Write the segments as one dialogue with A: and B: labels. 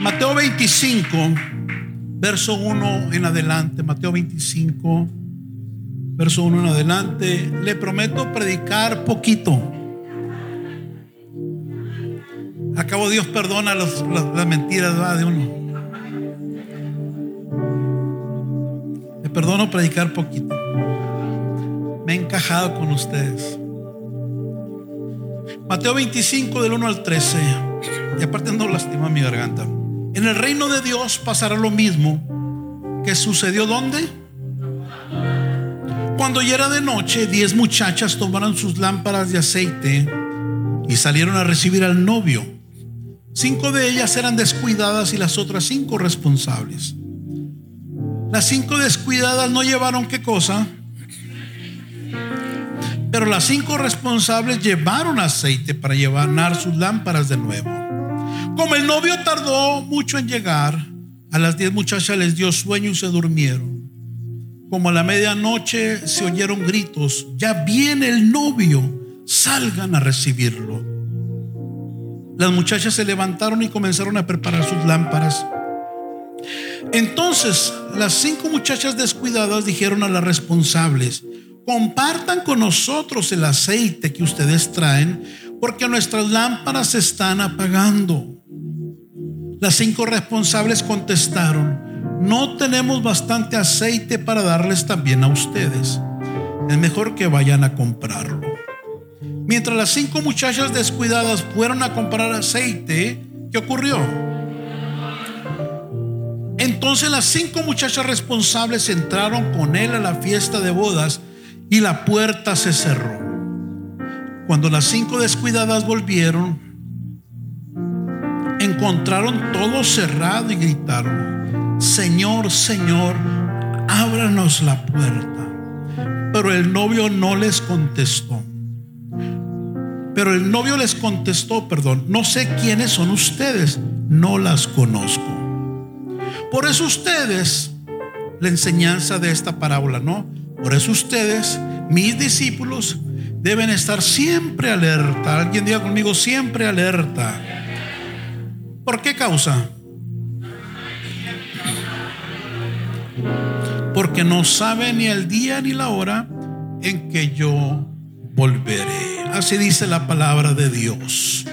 A: Mateo 25, verso 1 en adelante. Mateo 25, verso 1 en adelante. Le prometo predicar poquito. Acabo Dios perdona las, mentiras de uno. Le perdono predicar poquito. Me he encajado con ustedes. Mateo 25 del 1 al 13. Y aparte no lastima mi garganta. En el reino de Dios pasará lo mismo que sucedió donde? Cuando ya era de noche, diez muchachas tomaron sus lámparas de aceite y salieron a recibir al novio. Cinco de ellas eran descuidadas y las otras cinco responsables. Las cinco descuidadas no llevaron qué cosa, pero las cinco responsables llevaron aceite para llevar sus lámparas de nuevo. Como el novio tardó mucho en llegar, a las diez muchachas les dio sueño y se durmieron. Como a la medianoche se oyeron gritos, ya viene el novio, salgan a recibirlo. Las muchachas se levantaron y comenzaron a preparar sus lámparas. Entonces las cinco muchachas descuidadas dijeron a las responsables, compartan con nosotros el aceite que ustedes traen, porque nuestras lámparas se están apagando. Las cinco responsables contestaron, no tenemos bastante aceite para darles también a ustedes. Es mejor que vayan a comprarlo. Mientras las cinco muchachas descuidadas fueron a comprar aceite, ¿qué ocurrió? Entonces las cinco muchachas responsables entraron con él a la fiesta de bodas y la puerta se cerró. Cuando las cinco descuidadas volvieron, encontraron todo cerrado y gritaron, Señor, Señor, ábranos la puerta. Pero el novio no les contestó. Pero el novio les contestó, perdón, no sé quiénes son ustedes, no las conozco. Por eso ustedes, la enseñanza de esta parábola, ¿no? Por eso ustedes, mis discípulos, deben estar siempre alerta. Alguien diga conmigo, siempre alerta. ¿Por qué causa? Porque no sabe ni el día ni la hora en que yo volveré. Así dice la palabra de Dios.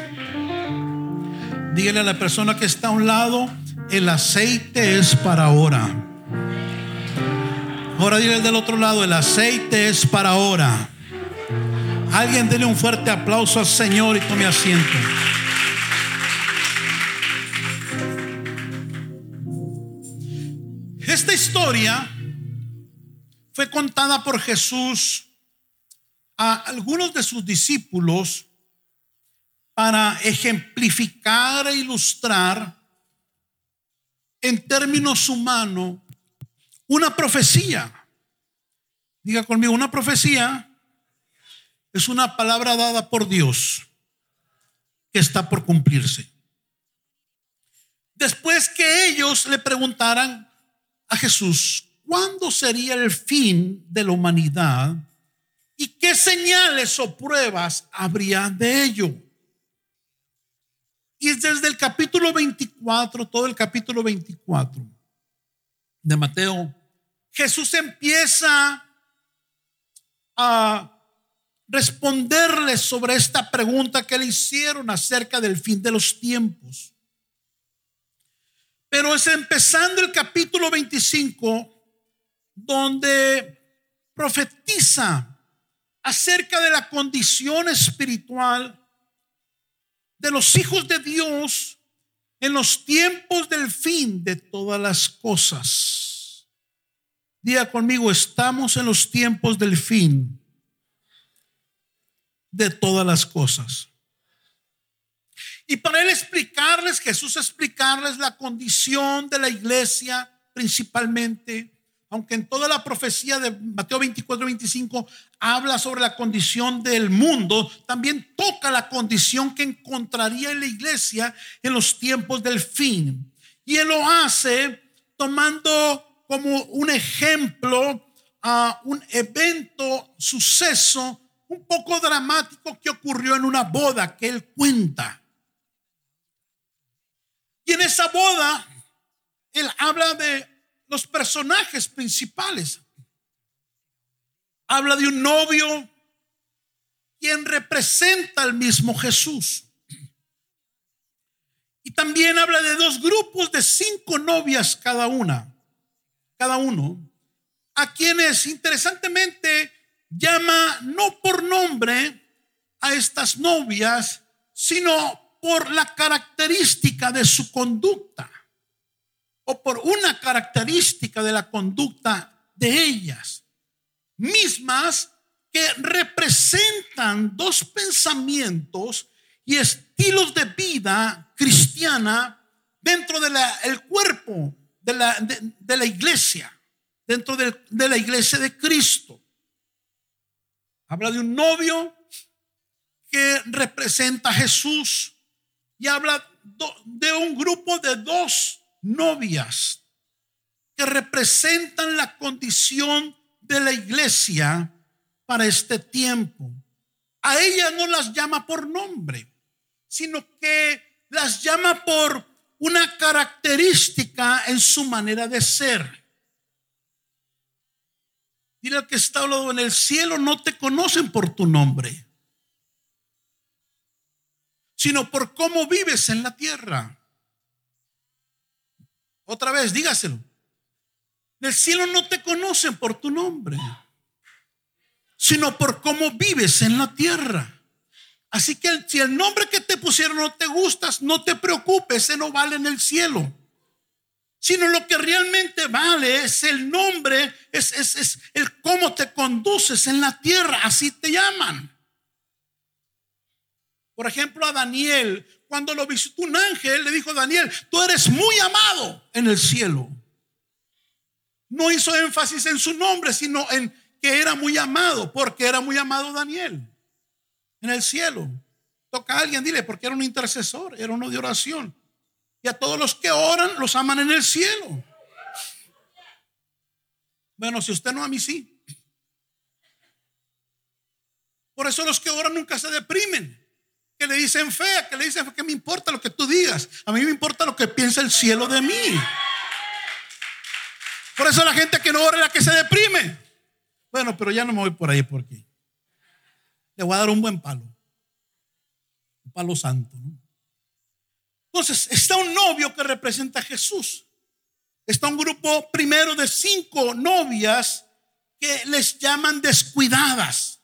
A: Dígale a la persona que está a un lado, el aceite es para ahora. Ahora dígale del otro lado, el aceite es para ahora. Alguien dele un fuerte aplauso al Señor y tome asiento. Esta historia fue contada por Jesús a algunos de sus discípulos para ejemplificar e ilustrar en términos humanos una profecía. Diga conmigo, una profecía es una palabra dada por Dios que está por cumplirse. Después que ellos le preguntaran a Jesús, ¿cuándo sería el fin de la humanidad? ¿Y qué señales o pruebas habría de ello? Y es desde el capítulo 24, todo el capítulo 24 de Mateo, Jesús empieza a responderles sobre esta pregunta que le hicieron acerca del fin de los tiempos. Pero es empezando el capítulo 25 donde profetiza acerca de la condición espiritual de los hijos de Dios en los tiempos del fin de todas las cosas. Diga conmigo, estamos en los tiempos del fin de todas las cosas. Y para él explicarles, Jesús explicarles la condición de la iglesia principalmente, aunque en toda la profecía de Mateo 24, 25 habla sobre la condición del mundo, también toca la condición que encontraría en la iglesia en los tiempos del fin. Y él lo hace tomando como un ejemplo a un evento, suceso un poco dramático que ocurrió en una boda que él cuenta. Y en esa boda, él habla de los personajes principales. Habla de un novio quien representa al mismo Jesús. Y también habla de dos grupos de cinco novias cada una, cada uno, a quienes interesantemente llama no por nombre a estas novias, sino por la característica de su conducta o por una característica de la conducta de ellas, mismas que representan dos pensamientos y estilos de vida cristiana dentro del el cuerpo de la, de, la iglesia, dentro de, de la iglesia de Cristo. Habla de un novio que representa a Jesús y habla de un grupo de dos novias que representan la condición de la iglesia para este tiempo. A ellas no las llama por nombre, sino que las llama por una característica en su manera de ser. Dile al que está hablando en el cielo, no te conocen por tu nombre, sino por cómo vives en la tierra. Otra vez, dígaselo. En el cielo no te conocen por tu nombre, sino por cómo vives en la tierra. Así que si el nombre que te pusieron no te gustas, no te preocupes, ese no vale en el cielo. Sino lo que realmente vale es el nombre, es, es, es el cómo te conduces en la tierra, así te llaman. Por ejemplo, a Daniel, cuando lo visitó un ángel, le dijo Daniel, tú eres muy amado en el cielo. No hizo énfasis en su nombre, sino en que era muy amado, porque era muy amado Daniel en el cielo. Toca a alguien, dile, porque era un intercesor, era uno de oración. Y a todos los que oran los aman en el cielo. Bueno, si usted no, a mí sí. Por eso los que oran nunca se deprimen. Que le dicen fe, que le dicen que me importa lo que tú digas. A mí me importa lo que piensa el cielo de mí. Por eso la gente que no ora es la que se deprime. Bueno, pero ya no me voy por ahí porque le voy a dar un buen palo. Un palo santo. Entonces, está un novio que representa a Jesús. Está un grupo primero de cinco novias que les llaman descuidadas.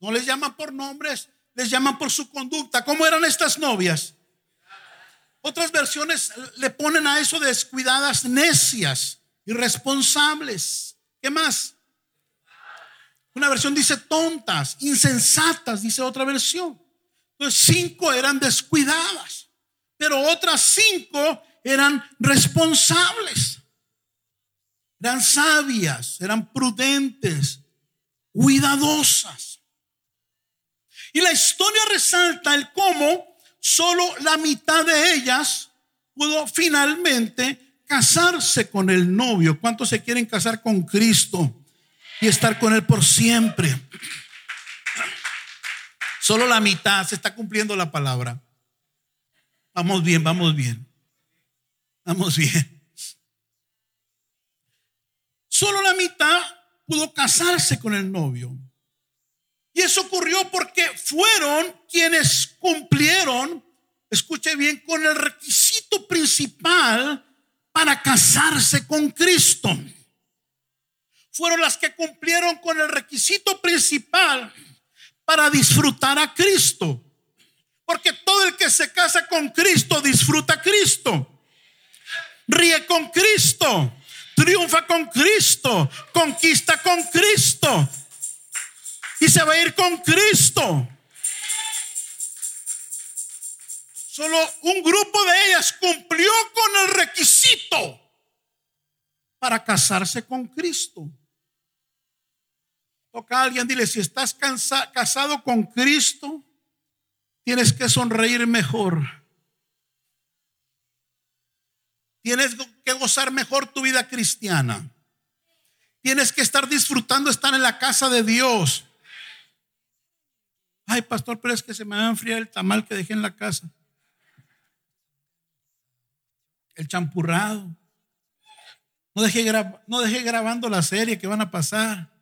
A: No les llaman por nombres, les llaman por su conducta. ¿Cómo eran estas novias? Otras versiones le ponen a eso descuidadas necias, irresponsables. ¿Qué más? Una versión dice tontas, insensatas, dice otra versión. Entonces cinco eran descuidadas, pero otras cinco eran responsables. Eran sabias, eran prudentes, cuidadosas. Y la historia resalta el cómo solo la mitad de ellas pudo finalmente casarse con el novio. ¿Cuántos se quieren casar con Cristo? y estar con Él por siempre. Solo la mitad se está cumpliendo la palabra. Vamos bien, vamos bien. Vamos bien. Solo la mitad pudo casarse con el novio. Y eso ocurrió porque fueron quienes cumplieron, escuche bien, con el requisito principal para casarse con Cristo fueron las que cumplieron con el requisito principal para disfrutar a Cristo. Porque todo el que se casa con Cristo disfruta Cristo. Ríe con Cristo. Triunfa con Cristo. Conquista con Cristo. Y se va a ir con Cristo. Solo un grupo de ellas cumplió con el requisito para casarse con Cristo. Toca a alguien, dile, si estás casado con Cristo, tienes que sonreír mejor. Tienes que gozar mejor tu vida cristiana. Tienes que estar disfrutando estar en la casa de Dios. Ay, pastor, pero es que se me va a enfriar el tamal que dejé en la casa. el champurrado. No deje, no grabando la serie que van a pasar.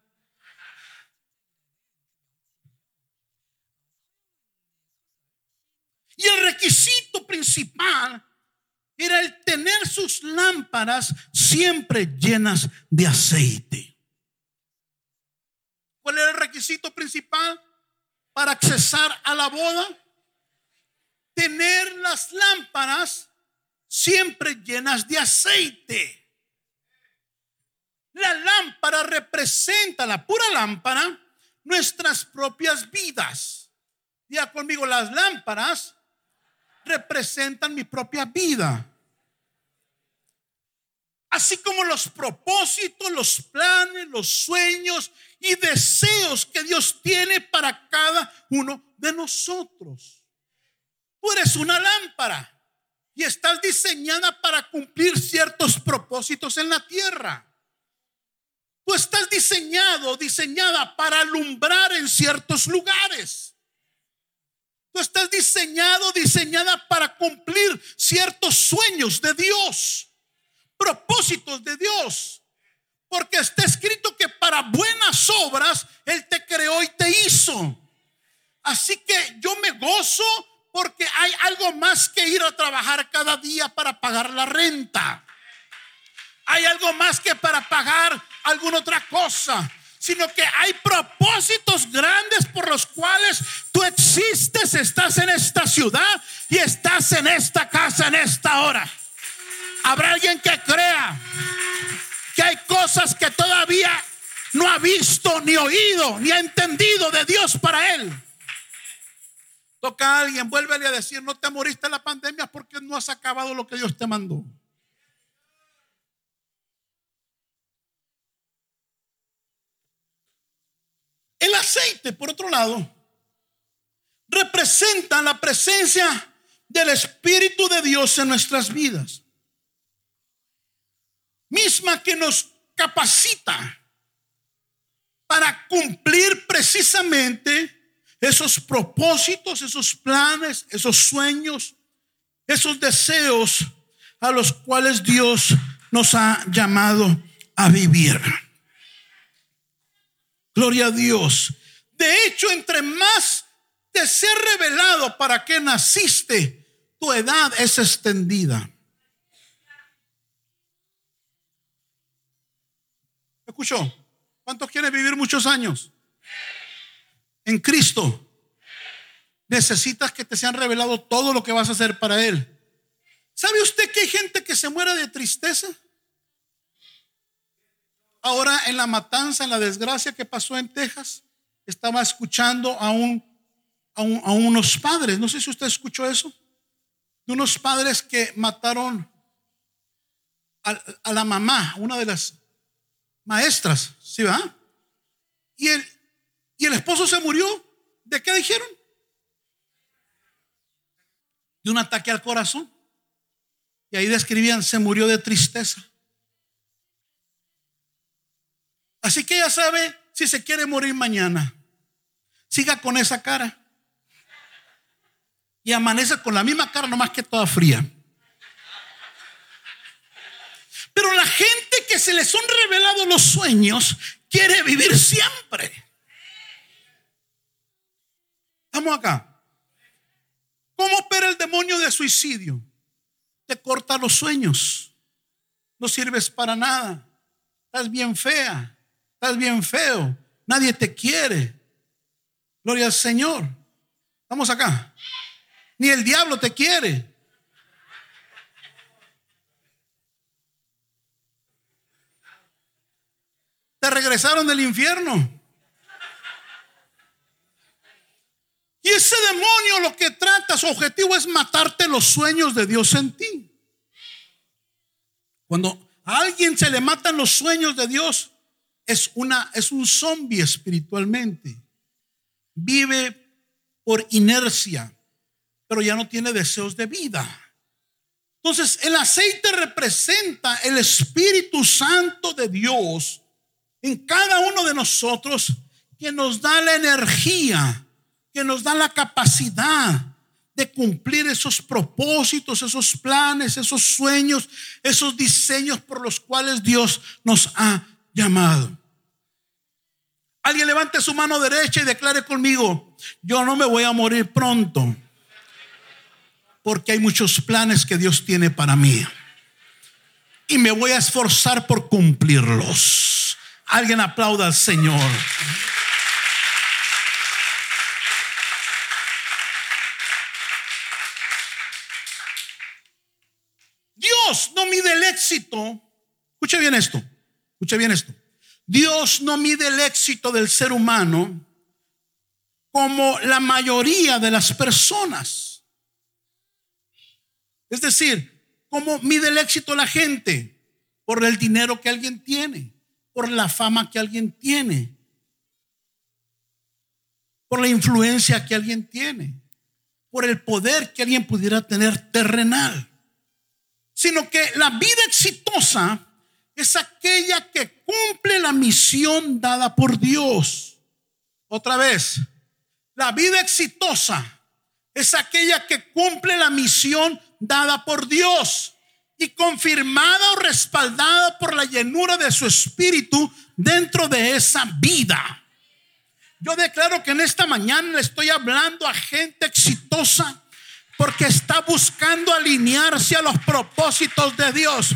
A: Y el requisito principal era el tener sus lámparas siempre llenas de aceite. ¿Cuál era el requisito principal para accesar a la boda? Tener las lámparas siempre llenas de aceite. La lámpara representa, la pura lámpara, nuestras propias vidas. Diga conmigo, las lámparas representan mi propia vida. Así como los propósitos, los planes, los sueños y deseos que Dios tiene para cada uno de nosotros. Tú eres una lámpara y estás diseñada para cumplir ciertos propósitos en la tierra. Tú estás diseñado, diseñada para alumbrar en ciertos lugares. Tú estás diseñado, diseñada para cumplir ciertos sueños de Dios, propósitos de Dios. Porque está escrito que para buenas obras Él te creó y te hizo. Así que yo me gozo porque hay algo más que ir a trabajar cada día para pagar la renta. Hay algo más que para pagar alguna otra cosa, sino que hay propósitos grandes por los cuales tú existes, estás en esta ciudad y estás en esta casa en esta hora. Habrá alguien que crea que hay cosas que todavía no ha visto, ni oído, ni ha entendido de Dios para él. Toca a alguien, vuélvele a decir, no te moriste en la pandemia porque no has acabado lo que Dios te mandó. El aceite, por otro lado, representa la presencia del Espíritu de Dios en nuestras vidas. Misma que nos capacita para cumplir precisamente esos propósitos, esos planes, esos sueños, esos deseos a los cuales Dios nos ha llamado a vivir. Gloria a Dios. De hecho, entre más te sea revelado para qué naciste, tu edad es extendida. ¿Escuchó? ¿Cuántos quieren vivir muchos años? En Cristo. Necesitas que te sean revelado todo lo que vas a hacer para Él. ¿Sabe usted que hay gente que se muere de tristeza? Ahora en la matanza, en la desgracia que pasó en Texas, estaba escuchando a, un, a, unos padres, no sé si usted escuchó eso, de unos padres que mataron a, la mamá, una de las maestras, ¿sí va? Y el, y el esposo se murió. ¿De qué dijeron? De un ataque al corazón. Y ahí describían, se murió de tristeza. Así que ya sabe si se quiere morir mañana. Siga con esa cara. Y amanece con la misma cara, nomás que toda fría. Pero la gente que se les son revelado los sueños quiere vivir siempre. Estamos acá. ¿Cómo opera el demonio de suicidio? Te corta los sueños. No sirves para nada. Estás bien fea. Estás bien feo. Nadie te quiere. Gloria al Señor. Estamos acá. Ni el diablo te quiere. Te regresaron del infierno. Y ese demonio lo que trata, su objetivo es matarte los sueños de Dios en ti. Cuando a alguien se le matan los sueños de Dios, es, una, es un zombie espiritualmente. Vive por inercia, pero ya no tiene deseos de vida. Entonces, el aceite representa el Espíritu Santo de Dios en cada uno de nosotros que nos da la energía, que nos da la capacidad de cumplir esos propósitos, esos planes, esos sueños, esos diseños por los cuales Dios nos ha llamado. Alguien levante su mano derecha y declare conmigo, yo no me voy a morir pronto, porque hay muchos planes que Dios tiene para mí. Y me voy a esforzar por cumplirlos. Alguien aplauda al Señor. Dios no mide el éxito. Escuche bien esto. Escuche bien esto. Dios no mide el éxito del ser humano como la mayoría de las personas. Es decir, como mide el éxito la gente por el dinero que alguien tiene, por la fama que alguien tiene, por la influencia que alguien tiene, por el poder que alguien pudiera tener terrenal sino que la vida exitosa es aquella que cumple la misión dada por Dios. Otra vez, la vida exitosa es aquella que cumple la misión dada por Dios y confirmada o respaldada por la llenura de su espíritu dentro de esa vida. Yo declaro que en esta mañana le estoy hablando a gente exitosa porque está buscando alinearse a los propósitos de Dios.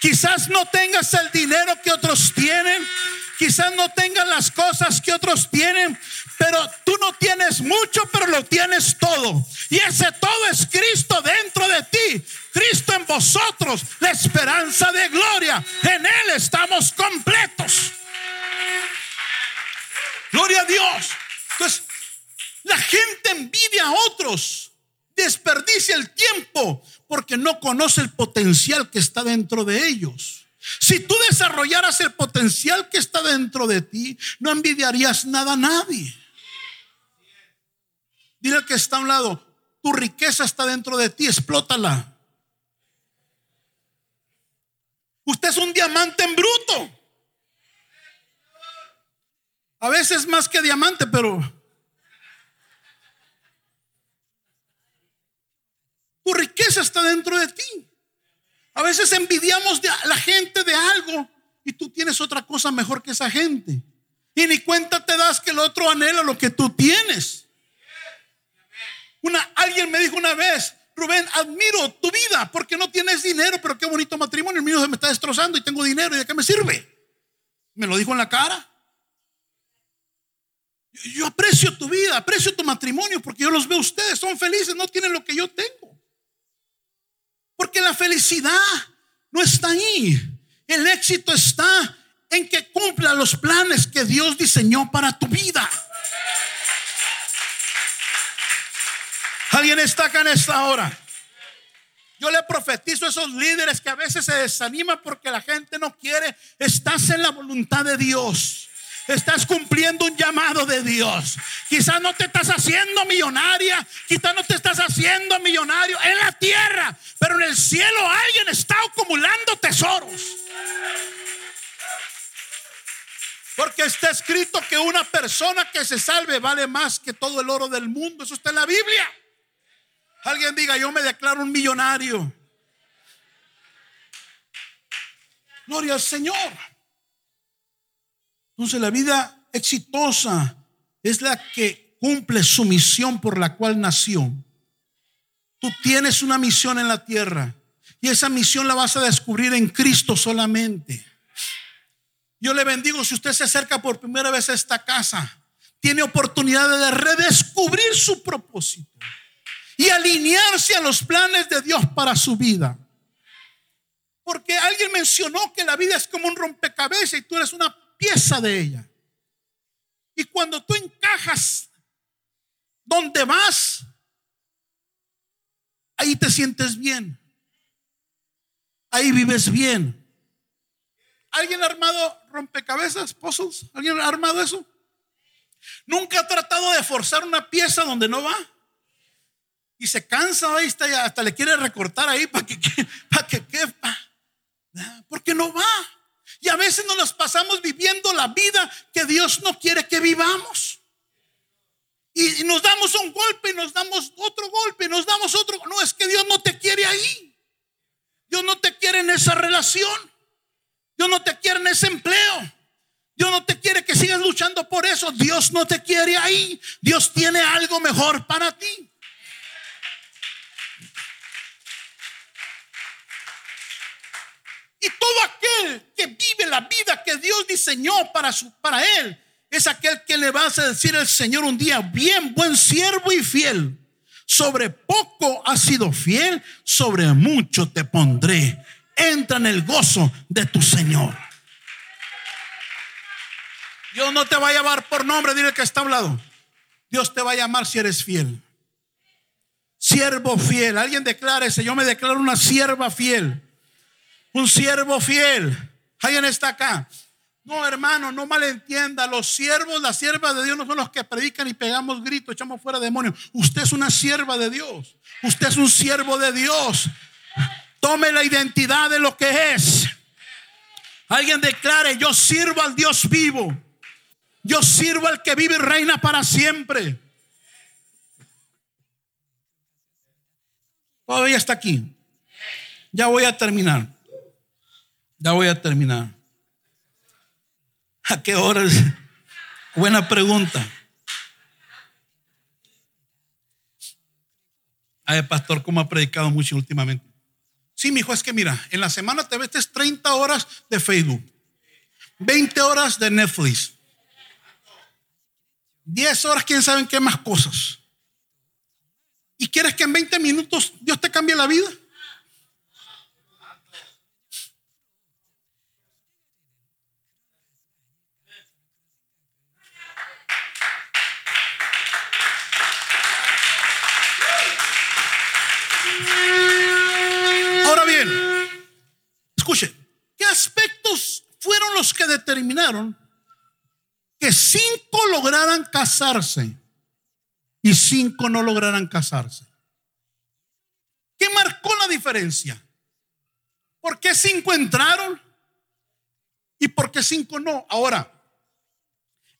A: Quizás no tengas el dinero que otros tienen, quizás no tengas las cosas que otros tienen, pero tú no tienes mucho, pero lo tienes todo. Y ese todo es Cristo dentro de ti, Cristo en vosotros, la esperanza de gloria. En Él estamos completos. Gloria a Dios. Entonces, la gente envidia a otros desperdicia el tiempo porque no conoce el potencial que está dentro de ellos. Si tú desarrollaras el potencial que está dentro de ti, no envidiarías nada a nadie. Dile al que está a un lado, tu riqueza está dentro de ti, explótala. Usted es un diamante en bruto. A veces más que diamante, pero Tu riqueza está dentro de ti. A veces envidiamos de la gente de algo y tú tienes otra cosa mejor que esa gente. Y ni cuenta te das que el otro anhela lo que tú tienes. Una, alguien me dijo una vez, Rubén, admiro tu vida porque no tienes dinero, pero qué bonito matrimonio. El mío se me está destrozando y tengo dinero. ¿Y de qué me sirve? Me lo dijo en la cara. Yo aprecio tu vida, aprecio tu matrimonio porque yo los veo ustedes, son felices, no tienen lo que yo tengo. Porque la felicidad no está ahí. El éxito está en que cumpla los planes que Dios diseñó para tu vida. ¿Alguien está acá en esta hora? Yo le profetizo a esos líderes que a veces se desaniman porque la gente no quiere. Estás en la voluntad de Dios. Estás cumpliendo un llamado de Dios. Quizás no te estás haciendo millonaria, quizás no te estás haciendo millonario en la tierra, pero en el cielo alguien está acumulando tesoros. Porque está escrito que una persona que se salve vale más que todo el oro del mundo. Eso está en la Biblia. Alguien diga, yo me declaro un millonario. Gloria al Señor. Entonces la vida exitosa es la que cumple su misión por la cual nació. Tú tienes una misión en la tierra y esa misión la vas a descubrir en Cristo solamente. Yo le bendigo si usted se acerca por primera vez a esta casa, tiene oportunidad de redescubrir su propósito y alinearse a los planes de Dios para su vida. Porque alguien mencionó que la vida es como un rompecabezas y tú eres una pieza de ella. Y cuando tú encajas donde vas, ahí te sientes bien. Ahí vives bien. ¿Alguien ha armado rompecabezas, pozos? ¿Alguien ha armado eso? Nunca ha tratado de forzar una pieza donde no va. Y se cansa, ahí está, hasta le quiere recortar ahí para que, para que quepa. Porque no va. Y a veces nos las pasamos viviendo la vida que Dios no quiere que vivamos. Y nos damos un golpe, nos damos otro golpe, nos damos otro. No, es que Dios no te quiere ahí. Dios no te quiere en esa relación. Dios no te quiere en ese empleo. Dios no te quiere que sigas luchando por eso. Dios no te quiere ahí. Dios tiene algo mejor para ti. Y todo aquel que vive la vida que Dios diseñó para, su, para él es aquel que le vas a decir al Señor un día, bien, buen siervo y fiel. Sobre poco has sido fiel, sobre mucho te pondré. Entra en el gozo de tu Señor. Dios no te va a llamar por nombre, dile que está hablado. Dios te va a llamar si eres fiel. Siervo fiel. Alguien declara ese, yo me declaro una sierva fiel. Un siervo fiel. Alguien está acá. No, hermano, no malentienda. Los siervos, las siervas de Dios no son los que predican y pegamos gritos, echamos fuera demonios. Usted es una sierva de Dios. Usted es un siervo de Dios. Tome la identidad de lo que es. Alguien declare, yo sirvo al Dios vivo. Yo sirvo al que vive y reina para siempre. Todavía está aquí. Ya voy a terminar. Ya voy a terminar. ¿A qué horas? Buena pregunta. Ay, pastor, ¿cómo ha predicado mucho últimamente? Sí, mi hijo, es que mira, en la semana te metes 30 horas de Facebook, 20 horas de Netflix, 10 horas, quién sabe en qué más cosas. ¿Y quieres que en 20 minutos Dios te cambie la vida? Escuche, ¿qué aspectos fueron los que determinaron que cinco lograran casarse y cinco no lograran casarse? ¿Qué marcó la diferencia? ¿Por qué cinco entraron y por qué cinco no? Ahora,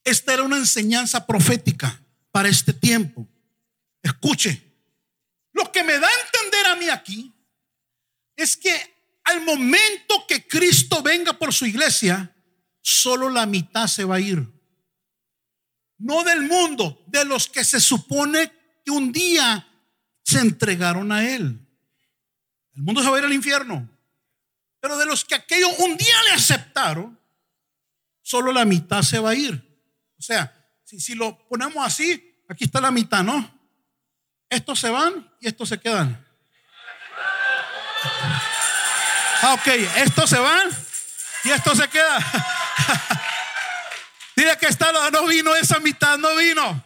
A: esta era una enseñanza profética para este tiempo. Escuche, lo que me da a entender a mí aquí es que al momento que Cristo venga por su iglesia, solo la mitad se va a ir. No del mundo, de los que se supone que un día se entregaron a Él. El mundo se va a ir al infierno. Pero de los que aquello un día le aceptaron, solo la mitad se va a ir. O sea, si, si lo ponemos así, aquí está la mitad, ¿no? Estos se van y estos se quedan. Ah, ok, estos se van y esto se queda. Dile que está, no vino esa mitad, no vino.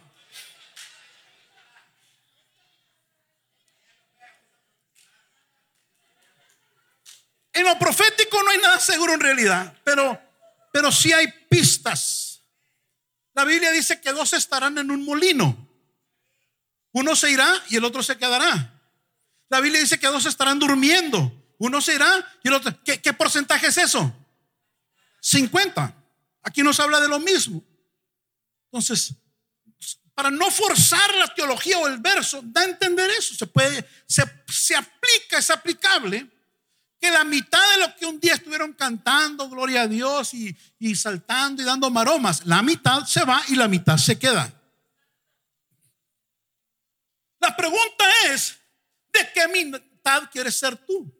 A: En lo profético no hay nada seguro en realidad, pero, pero sí hay pistas. La Biblia dice que dos estarán en un molino. Uno se irá y el otro se quedará. La Biblia dice que dos estarán durmiendo. Uno se irá y el otro. ¿Qué, porcentaje es eso? 50. Aquí nos habla de lo mismo. Entonces, para no forzar la teología o el verso, da a entender eso. Se puede, se, se aplica, es aplicable que la mitad de lo que un día estuvieron cantando, gloria a Dios, y, y, saltando y dando maromas, la mitad se va y la mitad se queda. La pregunta es, ¿de qué mitad quieres ser tú?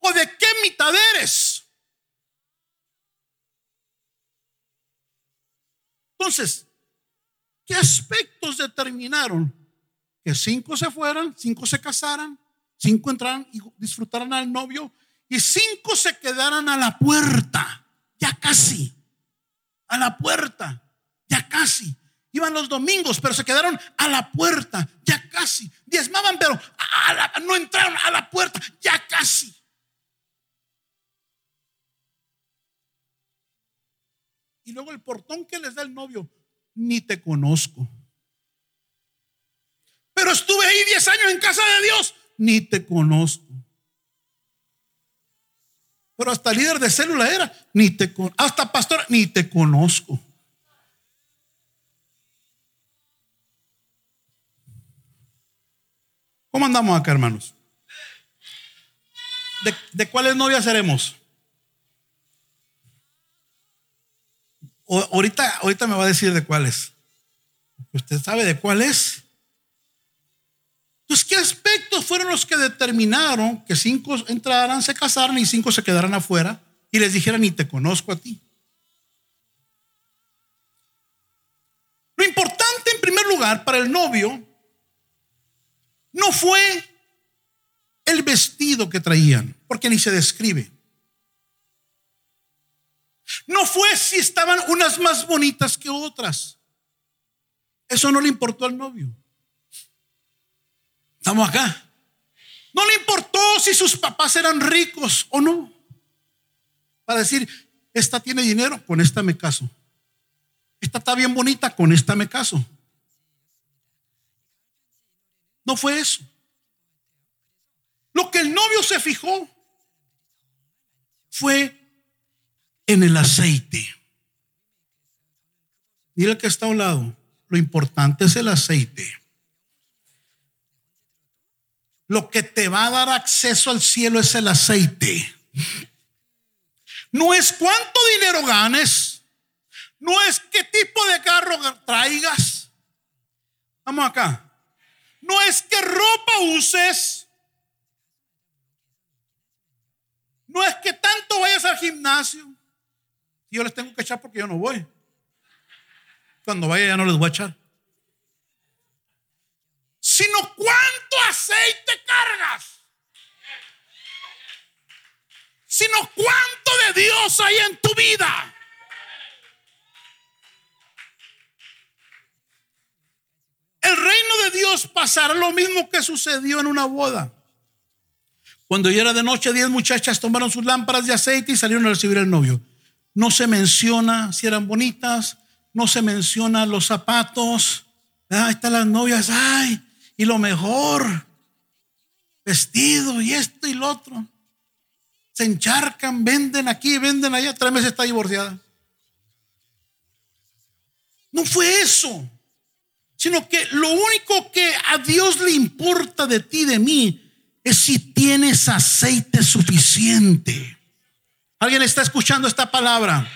A: ¿O de qué mitad eres? Entonces, ¿qué aspectos determinaron que cinco se fueran, cinco se casaran, cinco entraran y disfrutaran al novio y cinco se quedaran a la puerta, ya casi, a la puerta, ya casi. Iban los domingos, pero se quedaron a la puerta, ya casi. Diezmaban, pero no entraron a la puerta, ya casi. Y luego el portón que les da el novio, ni te conozco. Pero estuve ahí 10 años en casa de Dios, ni te conozco. Pero hasta líder de célula era, ni te hasta pastora, ni te conozco. ¿Cómo andamos acá, hermanos? ¿De, de cuáles novias seremos? Ahorita, ahorita me va a decir de cuáles. Usted sabe de cuáles. Entonces, ¿qué aspectos fueron los que determinaron que cinco entraran, se casaran y cinco se quedaran afuera y les dijeran, ni te conozco a ti? Lo importante en primer lugar para el novio no fue el vestido que traían, porque ni se describe. No fue si estaban unas más bonitas que otras. Eso no le importó al novio. Estamos acá. No le importó si sus papás eran ricos o no. Para decir, esta tiene dinero, con esta me caso. Esta está bien bonita, con esta me caso. No fue eso. Lo que el novio se fijó fue en el aceite. El que está a un lado. Lo importante es el aceite. Lo que te va a dar acceso al cielo es el aceite. No es cuánto dinero ganes. No es qué tipo de carro traigas. Vamos acá. No es qué ropa uses. No es que tanto vayas al gimnasio. Yo les tengo que echar porque yo no voy. Cuando vaya ya no les voy a echar. Sino cuánto aceite cargas. Sino cuánto de Dios hay en tu vida. El reino de Dios pasará lo mismo que sucedió en una boda. Cuando ya era de noche, diez muchachas tomaron sus lámparas de aceite y salieron a recibir al novio. No se menciona si eran bonitas, no se menciona los zapatos. Ahí están las novias, ay, y lo mejor, vestido y esto y lo otro. Se encharcan, venden aquí, venden allá, tres meses está divorciada. No fue eso, sino que lo único que a Dios le importa de ti, de mí, es si tienes aceite suficiente. ¿Alguien está escuchando esta palabra?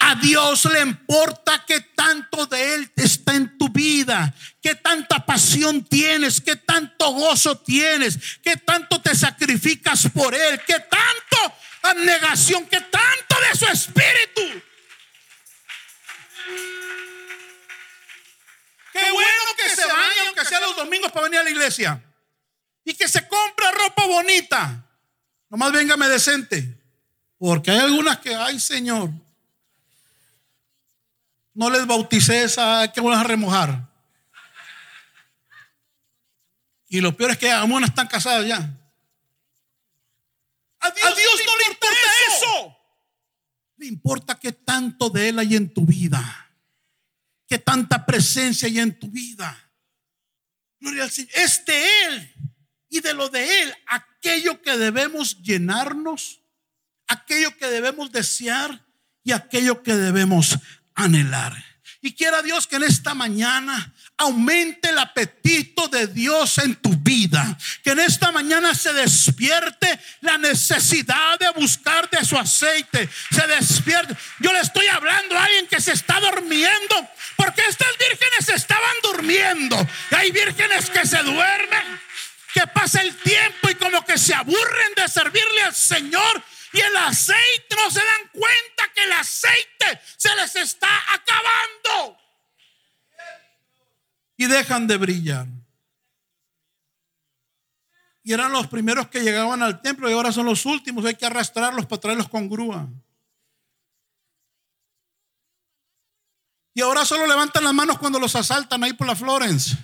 A: A Dios le importa que tanto de Él está en tu vida, que tanta pasión tienes, que tanto gozo tienes, que tanto te sacrificas por Él, que tanto abnegación, que tanto de su espíritu. Qué bueno que se vaya, aunque sea los domingos, para venir a la iglesia. Y que se compre ropa bonita. Nomás véngame decente. Porque hay algunas que, ay Señor, no les bauticé esa, que van a remojar. Y lo peor es que algunas están casadas ya. A Dios, no le importa eso. Le importa que tanto de Él hay en tu vida. Que tanta presencia hay en tu vida. Gloria al Señor. Es de Él y de lo de Él aquello que debemos llenarnos aquello que debemos desear y aquello que debemos anhelar. Y quiera Dios que en esta mañana aumente el apetito de Dios en tu vida. Que en esta mañana se despierte la necesidad de buscar de su aceite. Se despierte. Yo le estoy hablando a alguien que se está durmiendo. Porque estas vírgenes estaban durmiendo. Y hay vírgenes que se duermen. Que pasa el tiempo y como que se aburren de servirle al Señor y el aceite no se dan cuenta que el aceite se les está acabando. Y dejan de brillar. Y eran los primeros que llegaban al templo y ahora son los últimos. Hay que arrastrarlos para traerlos con grúa. Y ahora solo levantan las manos cuando los asaltan ahí por la Florence.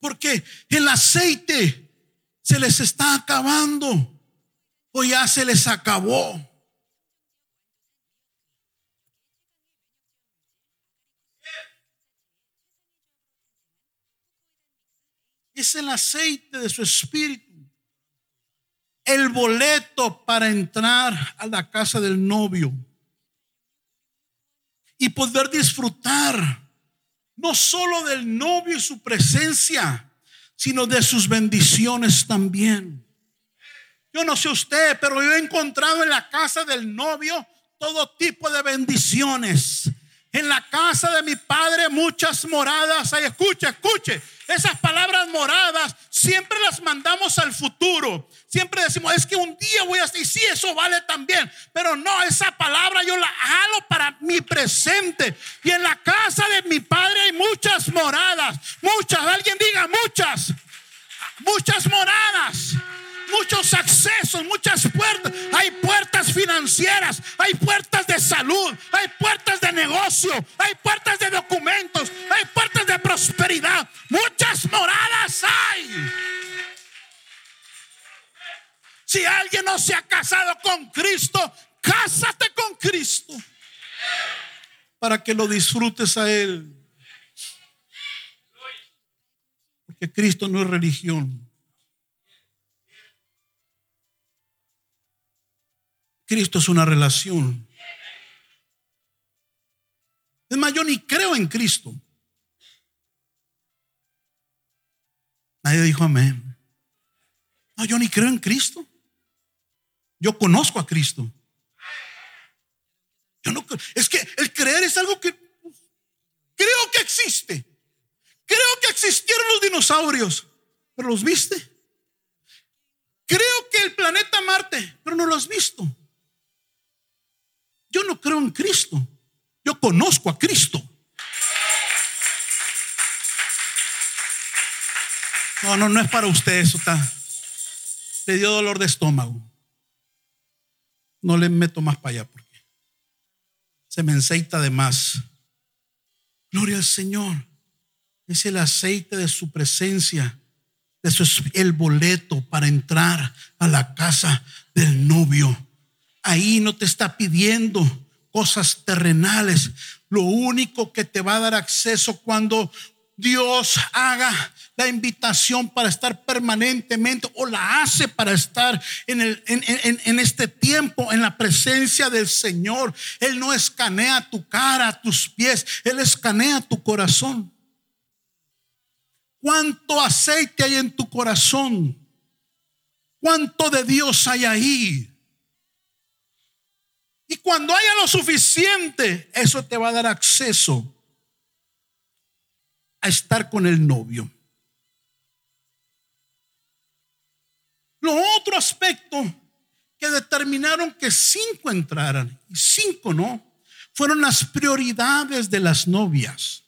A: Porque el aceite se les está acabando o ya se les acabó. Es el aceite de su espíritu. El boleto para entrar a la casa del novio. Y poder disfrutar no solo del novio y su presencia, sino de sus bendiciones también. Yo no sé usted, pero yo he encontrado en la casa del novio todo tipo de bendiciones. En la casa de mi padre muchas moradas. Ay, escuche, escuche. Esas palabras moradas siempre las mandamos al futuro. Siempre decimos, es que un día voy a estar, y sí, eso vale también. Pero no, esa palabra yo la halo para mi presente. Y en la casa de mi padre hay muchas moradas. Muchas, alguien diga muchas. Muchas moradas muchos accesos, muchas puertas. Hay puertas financieras, hay puertas de salud, hay puertas de negocio, hay puertas de documentos, hay puertas de prosperidad. Muchas moradas hay. Si alguien no se ha casado con Cristo, cásate con Cristo para que lo disfrutes a Él. Porque Cristo no es religión. Cristo es una relación. Es más, yo ni creo en Cristo. Nadie dijo amén. No, yo ni creo en Cristo. Yo conozco a Cristo. Yo no, es que el creer es algo que creo que existe. Creo que existieron los dinosaurios, pero los viste. Creo que el planeta Marte, pero no lo has visto. Yo no creo en Cristo. Yo conozco a Cristo. No, no, no es para usted eso. Está. Le dio dolor de estómago. No le meto más para allá porque se me enceita de más. Gloria al Señor. Es el aceite de su presencia. Es el boleto para entrar a la casa del novio ahí no te está pidiendo cosas terrenales. Lo único que te va a dar acceso cuando Dios haga la invitación para estar permanentemente o la hace para estar en, este tiempo en la presencia del Señor. Él no escanea tu cara, tus pies, Él escanea tu corazón. ¿Cuánto aceite hay en tu corazón? ¿Cuánto de Dios hay ahí? Y cuando haya lo suficiente, eso te va a dar acceso a estar con el novio. Lo otro aspecto que determinaron que cinco entraran y cinco no, fueron las prioridades de las novias.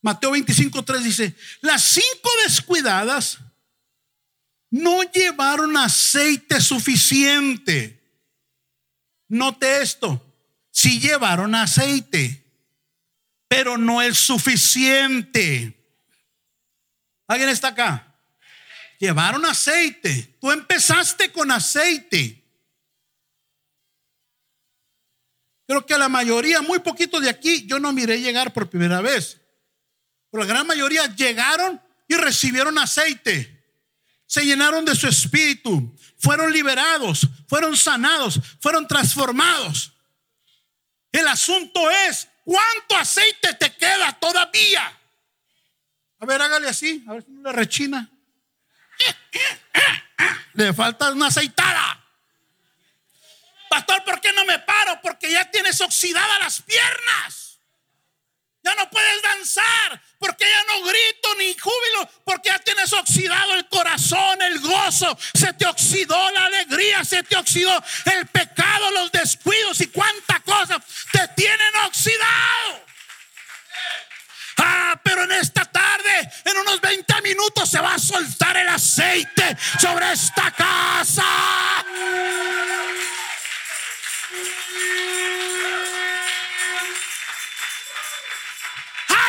A: Mateo 25.3 dice, las cinco descuidadas no llevaron aceite suficiente. Note esto, si llevaron aceite, pero no es suficiente. ¿Alguien está acá? Llevaron aceite. Tú empezaste con aceite. Creo que la mayoría, muy poquito de aquí, yo no miré llegar por primera vez. Pero la gran mayoría llegaron y recibieron aceite se llenaron de su espíritu, fueron liberados, fueron sanados, fueron transformados. El asunto es, ¿cuánto aceite te queda todavía? A ver, hágale así, a ver si no le rechina. Le falta una aceitada. Pastor, ¿por qué no me paro? Porque ya tienes oxidadas las piernas. Ya no puedes danzar porque ya no grito ni júbilo porque ya tienes oxidado el corazón, el gozo, se te oxidó la alegría, se te oxidó el pecado, los descuidos y cuánta cosa te tienen oxidado. Ah, pero en esta tarde, en unos 20 minutos se va a soltar el aceite sobre esta casa.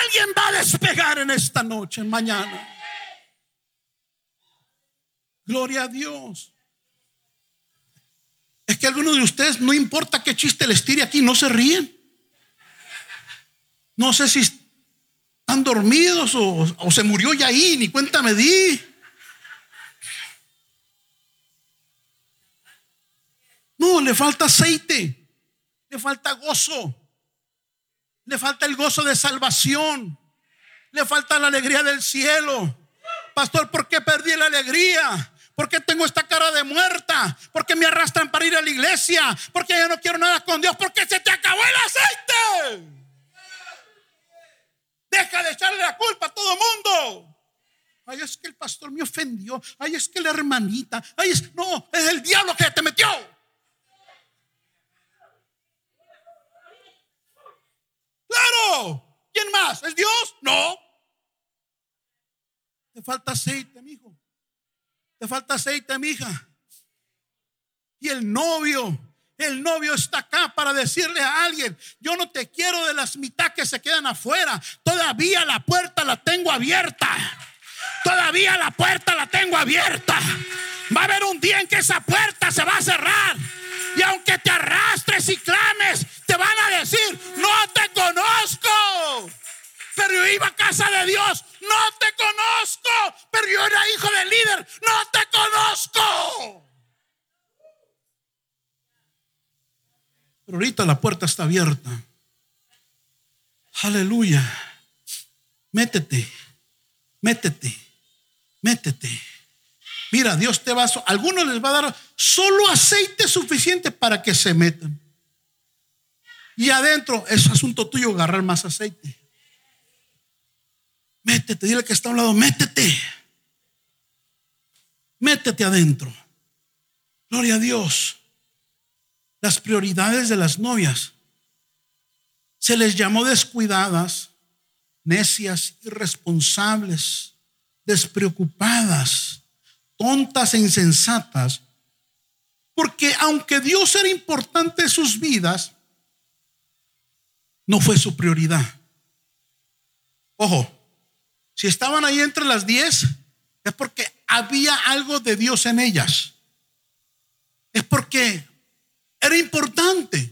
A: Alguien va a despegar en esta noche, mañana. Gloria a Dios. Es que algunos de ustedes, no importa qué chiste les tire aquí, no se ríen. No sé si están dormidos o, se murió ya ahí, ni cuenta me di. No, le falta aceite, le falta gozo. Le falta el gozo de salvación, le falta la alegría del cielo. Pastor, ¿por qué perdí la alegría? ¿Por qué tengo esta cara de muerta? ¿Por qué me arrastran para ir a la iglesia? ¿Por qué ya no quiero nada con Dios? Porque se te acabó el aceite. Deja de echarle la culpa a todo mundo. Ay, es que el pastor me ofendió. Ay, es que la hermanita. Ay, es, no, es el diablo que te metió. Claro. ¿Quién más? ¿Es Dios? No. Te falta aceite, mi hijo. Te falta aceite, mi hija. Y el novio, el novio está acá para decirle a alguien, yo no te quiero de las mitad que se quedan afuera. Todavía la puerta la tengo abierta. Todavía la puerta la tengo abierta. Va a haber un día en que esa puerta se va a cerrar. Y aunque te arrastres y clames, te van a decir, no te conozco pero yo iba a casa de Dios. No te conozco, pero yo era hijo del líder. No te conozco. Pero ahorita la puerta está abierta. Aleluya. Métete, métete, métete. Mira, Dios te va a... Algunos les va a dar solo aceite suficiente para que se metan. Y adentro es asunto tuyo agarrar más aceite. Métete, dile que está a un lado, métete. Métete adentro. Gloria a Dios. Las prioridades de las novias se les llamó descuidadas, necias, irresponsables, despreocupadas, tontas e insensatas, porque aunque Dios era importante en sus vidas, no fue su prioridad. Ojo, si estaban ahí entre las diez, es porque había algo de Dios en ellas. Es porque era importante.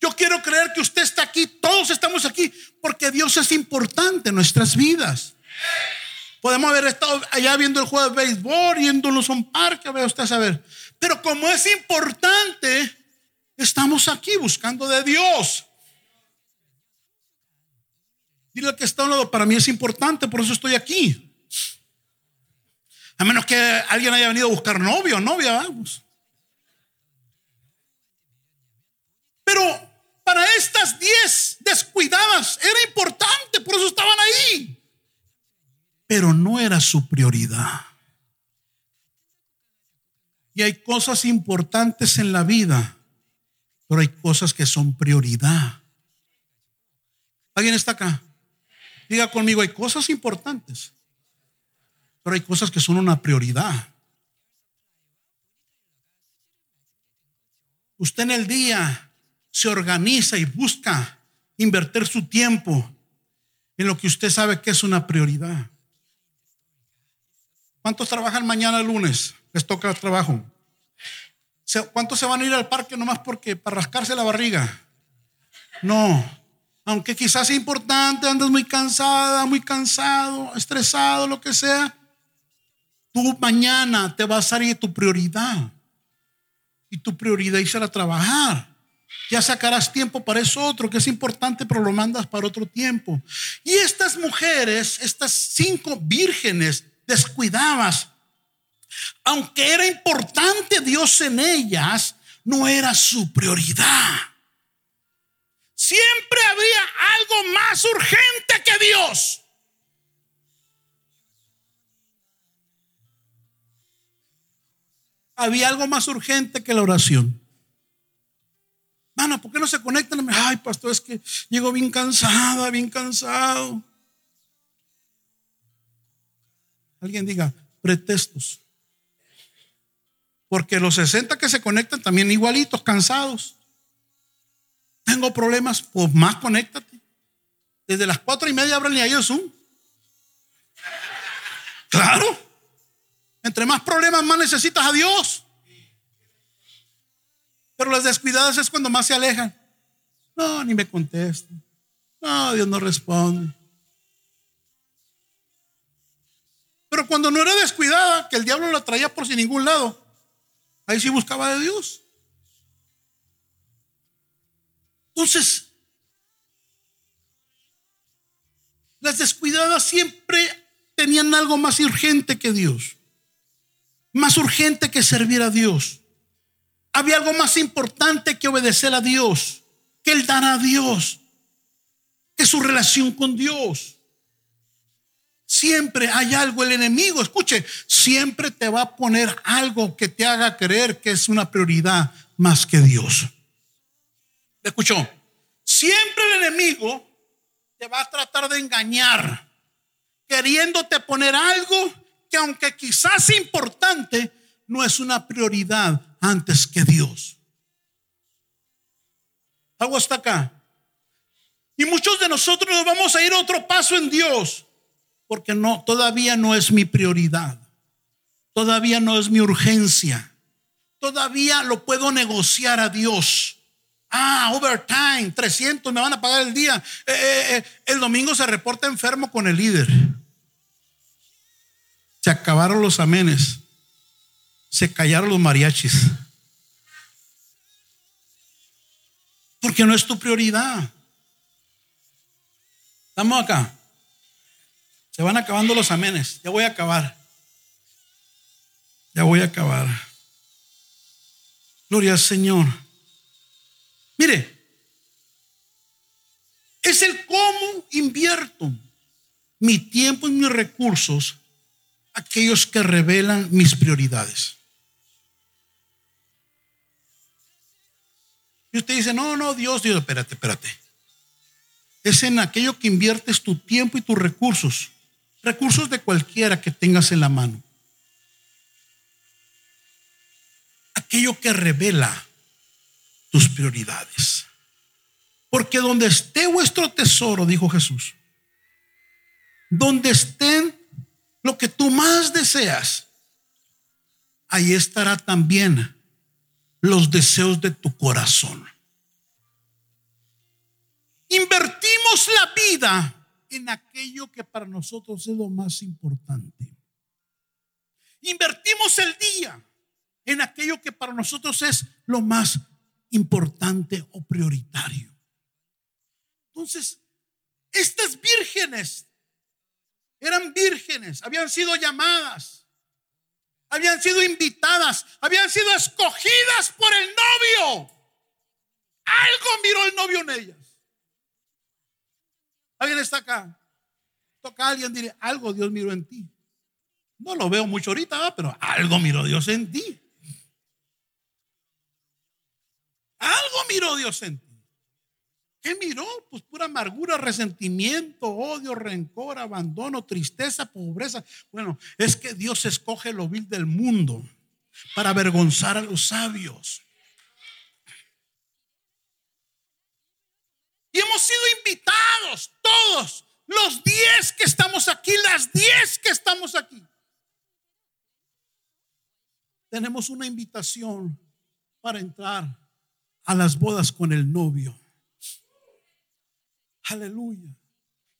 A: Yo quiero creer que usted está aquí, todos estamos aquí, porque Dios es importante en nuestras vidas. Podemos haber estado allá viendo el juego de béisbol, yéndonos a un parque, a usted saber. Pero como es importante, estamos aquí buscando de Dios. Dile que está a un lado, para mí es importante, por eso estoy aquí. A menos que alguien haya venido a buscar novio o novia, vamos. Pero para estas diez descuidadas era importante, por eso estaban ahí. Pero no era su prioridad. Y hay cosas importantes en la vida, pero hay cosas que son prioridad. ¿Alguien está acá? Diga conmigo, hay cosas importantes, pero hay cosas que son una prioridad. Usted en el día se organiza y busca invertir su tiempo en lo que usted sabe que es una prioridad. ¿Cuántos trabajan mañana lunes? Les toca trabajo. ¿Cuántos se van a ir al parque nomás porque para rascarse la barriga? No aunque quizás sea importante, andas muy cansada, muy cansado, estresado, lo que sea, tú mañana te va a salir tu prioridad. Y tu prioridad es ir a trabajar. Ya sacarás tiempo para eso otro que es importante, pero lo mandas para otro tiempo. Y estas mujeres, estas cinco vírgenes descuidadas, aunque era importante Dios en ellas, no era su prioridad. Siempre había algo más urgente que Dios. Había algo más urgente que la oración. Mano, ¿por qué no se conectan? Ay, pastor, es que llego bien cansada, bien cansado. Alguien diga, pretextos. Porque los 60 que se conectan también igualitos, cansados. Tengo problemas, pues más conéctate. Desde las cuatro y media abren ahí el Zoom. Claro. Entre más problemas, más necesitas a Dios. Pero las descuidadas es cuando más se alejan. No, ni me contestan. No, Dios no responde. Pero cuando no era descuidada, que el diablo la traía por sin ningún lado, Ahí sí buscaba de Dios. Entonces, las descuidadas siempre tenían algo más urgente que Dios, más urgente que servir a Dios. Había algo más importante que obedecer a Dios, que el dar a Dios, que su relación con Dios. Siempre hay algo, el enemigo, escuche, siempre te va a poner algo que te haga creer que es una prioridad más que Dios. escuchó? Siempre el enemigo te va a tratar de engañar, queriéndote poner algo que aunque quizás importante, no es una prioridad antes que Dios. Algo hasta acá. Y muchos de nosotros nos vamos a ir otro paso en Dios, porque no, todavía no es mi prioridad. Todavía no es mi urgencia. Todavía lo puedo negociar a Dios. Ah, overtime, 300 me van a pagar el día. Eh, eh, eh, el domingo se reporta enfermo con el líder. Se acabaron los amenes. Se callaron los mariachis. Porque no es tu prioridad. Estamos acá. Se van acabando los amenes. Ya voy a acabar. Ya voy a acabar. Gloria al Señor. Mire, es el cómo invierto mi tiempo y mis recursos aquellos que revelan mis prioridades. Y usted dice, no, no, Dios, Dios, espérate, espérate. Es en aquello que inviertes tu tiempo y tus recursos, recursos de cualquiera que tengas en la mano. Aquello que revela tus prioridades. Porque donde esté vuestro tesoro, dijo Jesús, donde estén lo que tú más deseas, ahí estará también los deseos de tu corazón. Invertimos la vida en aquello que para nosotros es lo más importante. Invertimos el día en aquello que para nosotros es lo más importante o prioritario. Entonces, estas vírgenes eran vírgenes, habían sido llamadas, habían sido invitadas, habían sido escogidas por el novio. Algo miró el novio en ellas. ¿Alguien está acá? Toca a alguien, diré, algo Dios miró en ti. No lo veo mucho ahorita, pero algo miró Dios en ti. Algo miró Dios en ti. ¿Qué miró? Pues pura amargura, resentimiento, odio, rencor, abandono, tristeza, pobreza. Bueno, es que Dios escoge lo vil del mundo para avergonzar a los sabios. Y hemos sido invitados todos, los diez que estamos aquí, las diez que estamos aquí. Tenemos una invitación para entrar a las bodas con el novio. Aleluya.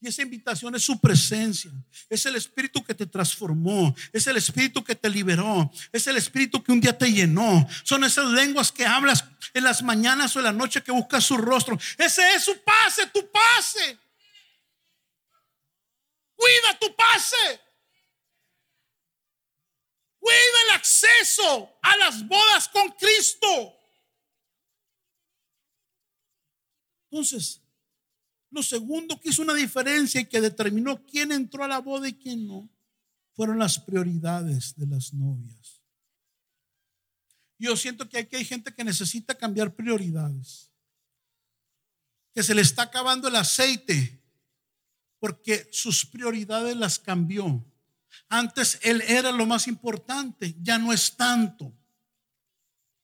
A: Y esa invitación es su presencia. Es el espíritu que te transformó. Es el espíritu que te liberó. Es el espíritu que un día te llenó. Son esas lenguas que hablas en las mañanas o en la noche que buscas su rostro. Ese es su pase, tu pase. Cuida tu pase. Cuida el acceso a las bodas con Cristo. Entonces, lo segundo que hizo una diferencia y que determinó quién entró a la boda y quién no, fueron las prioridades de las novias. Yo siento que aquí hay gente que necesita cambiar prioridades, que se le está acabando el aceite porque sus prioridades las cambió. Antes él era lo más importante, ya no es tanto.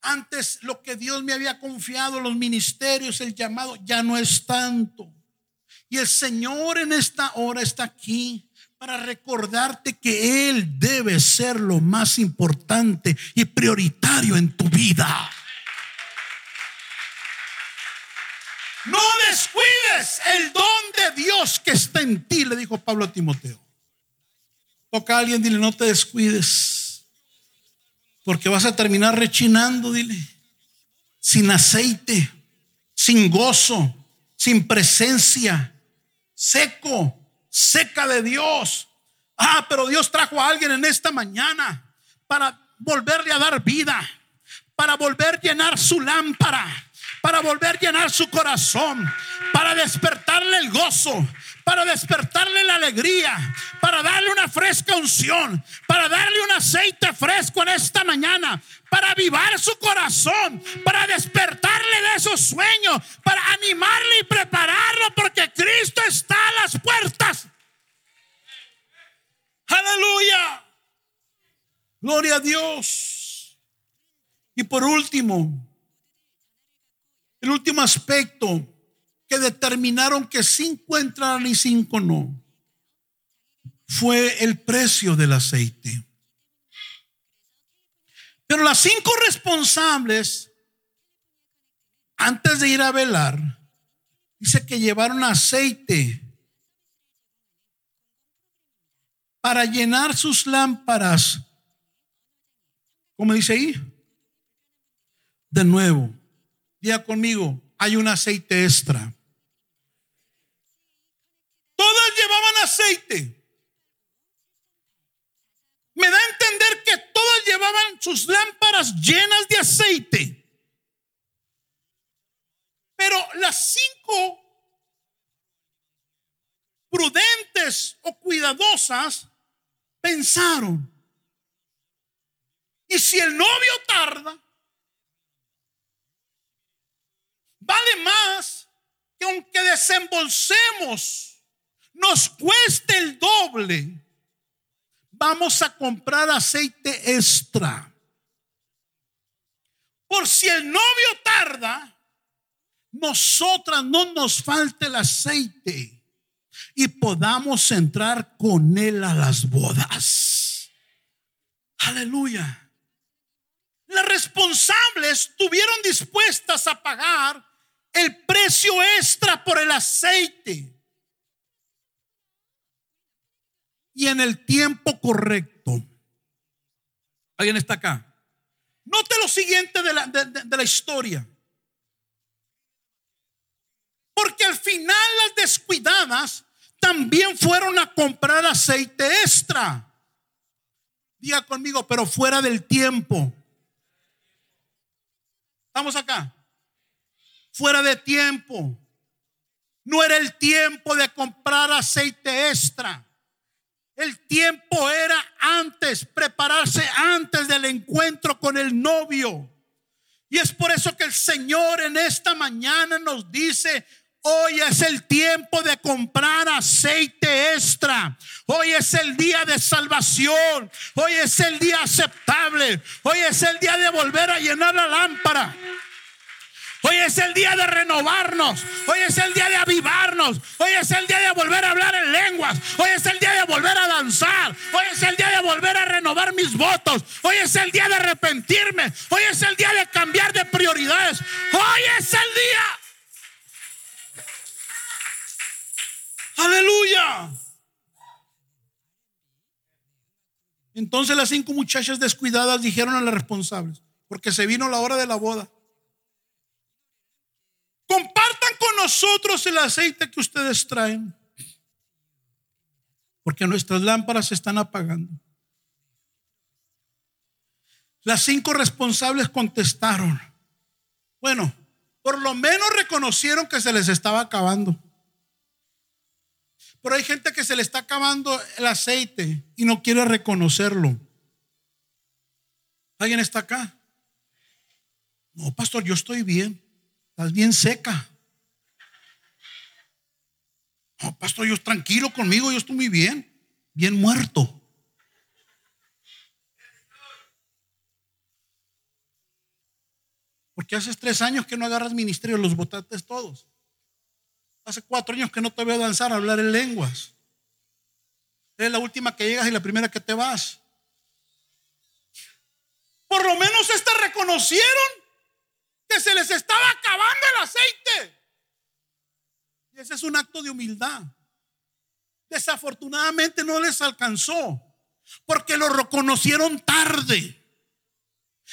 A: Antes lo que Dios me había confiado, los ministerios, el llamado, ya no es tanto. Y el Señor en esta hora está aquí para recordarte que Él debe ser lo más importante y prioritario en tu vida. No descuides el don de Dios que está en ti, le dijo Pablo a Timoteo. Toca a alguien, dile, no te descuides, porque vas a terminar rechinando, dile, sin aceite, sin gozo, sin presencia, seco, seca de Dios. Ah, pero Dios trajo a alguien en esta mañana para volverle a dar vida, para volver a llenar su lámpara, para volver a llenar su corazón, para despertarle el gozo, para despertarle la alegría, para darle una fresca unción, para darle un aceite fresco en esta mañana, para avivar su corazón, para despertarle de esos sueños, para animarle y prepararlo porque Cristo está a las puertas. Aleluya. Gloria a Dios. Y por último, el último aspecto que determinaron que cinco entraran y cinco no fue el precio del aceite. Pero las cinco responsables, antes de ir a velar, dice que llevaron aceite para llenar sus lámparas. ¿Cómo dice ahí? De nuevo, diga conmigo, hay un aceite extra. Todas llevaban aceite. Me da a entender que todas llevaban sus lámparas llenas de aceite. Pero las cinco prudentes o cuidadosas pensaron, y si el novio tarda, vale más que aunque desembolsemos, nos cueste el doble, vamos a comprar aceite extra. Por si el novio tarda, nosotras no nos falte el aceite y podamos entrar con él a las bodas. Aleluya. Las responsables estuvieron dispuestas a pagar el precio extra por el aceite. Y en el tiempo correcto. ¿Alguien está acá? Note lo siguiente de la, de la historia. Porque al final las descuidadas también fueron a comprar aceite extra. Diga conmigo, pero fuera del tiempo. ¿Estamos acá? Fuera de tiempo. No era el tiempo de comprar aceite extra. El tiempo era antes, prepararse antes del encuentro con el novio. Y es por eso que el Señor en esta mañana nos dice, Hoy es el tiempo de comprar aceite extra. Hoy es el día de salvación. Hoy es el día aceptable. Hoy es el día de volver a llenar la lámpara. Hoy es el día de renovarnos. Hoy es el día de avivarnos. Hoy es el día de volver a hablar en lenguas. Hoy es el día de volver a danzar. Hoy es el día de volver a renovar mis votos. Hoy es el día de arrepentirme. Hoy es el día de cambiar de prioridades. Hoy es el día. Aleluya. Entonces las cinco muchachas descuidadas dijeron a las responsables, porque se vino la hora de la boda. Compartan con nosotros el aceite que ustedes traen, porque nuestras lámparas se están apagando. Las cinco responsables contestaron, bueno, por lo menos reconocieron que se les estaba acabando. Pero hay gente que se le está acabando el aceite y no quiere reconocerlo. ¿Alguien está acá? No, pastor, yo estoy bien. Estás bien seca. No, pastor, yo tranquilo conmigo, yo estoy muy bien. Bien muerto. Porque hace tres años que no agarras ministerio, los botates todos. Hace cuatro años que no te veo danzar, hablar en lenguas. Es la última que llegas y la primera que te vas. Por lo menos estas reconocieron que se les estaba acabando el aceite. Y ese es un acto de humildad. Desafortunadamente no les alcanzó porque lo reconocieron tarde.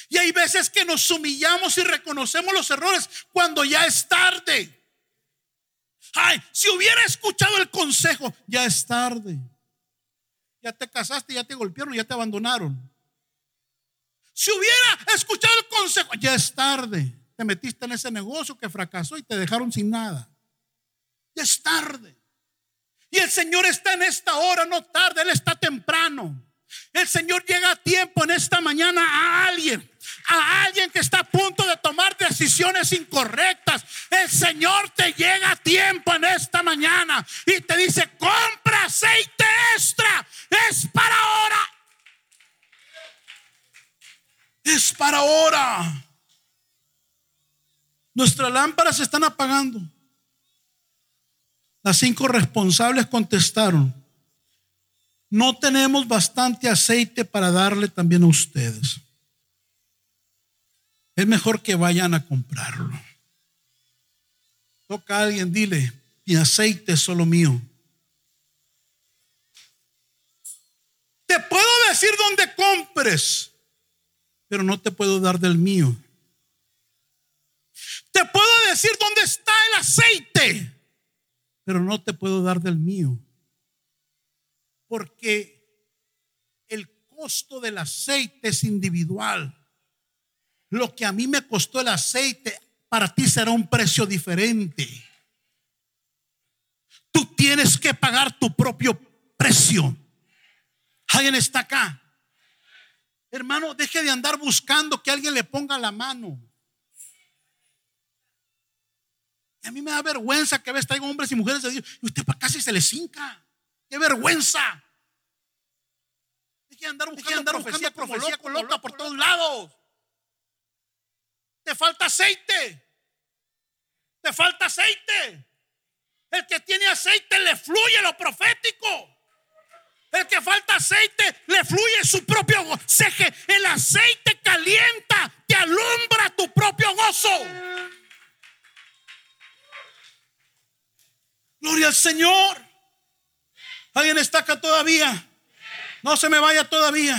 A: Y hay veces que nos humillamos y reconocemos los errores cuando ya es tarde. Ay, si hubiera escuchado el consejo, ya es tarde. Ya te casaste, ya te golpearon, ya te abandonaron. Si hubiera escuchado el consejo, ya es tarde. Te metiste en ese negocio que fracasó y te dejaron sin nada. Ya es tarde. Y el Señor está en esta hora, no tarde, Él está temprano. El Señor llega a tiempo en esta mañana a alguien, a alguien que está a punto de tomar decisiones incorrectas. El Señor te llega a tiempo en esta mañana y te dice, compra aceite extra, es para ahora. Es para ahora. Nuestras lámparas se están apagando. Las cinco responsables contestaron, no tenemos bastante aceite para darle también a ustedes. Es mejor que vayan a comprarlo. Toca a alguien, dile, mi aceite es solo mío. Te puedo decir dónde compres, pero no te puedo dar del mío. Te puedo decir dónde está el aceite, pero no te puedo dar del mío porque el costo del aceite es individual. Lo que a mí me costó el aceite, para ti será un precio diferente. Tú tienes que pagar tu propio precio. ¿Alguien está acá? Hermano, deje de andar buscando que alguien le ponga la mano. Y a mí me da vergüenza que a veces traigo hombres y mujeres de Dios y usted para casi se les hinca. ¡Qué vergüenza! Deje andar buscando, andar profecía, profecía loca por todos lados. Te falta aceite. Te falta aceite. El que tiene aceite le fluye lo profético. El que falta aceite le fluye su propio gozo. El aceite calienta, te alumbra tu propio gozo. Gloria al Señor. ¿Alguien está acá todavía? No se me vaya todavía.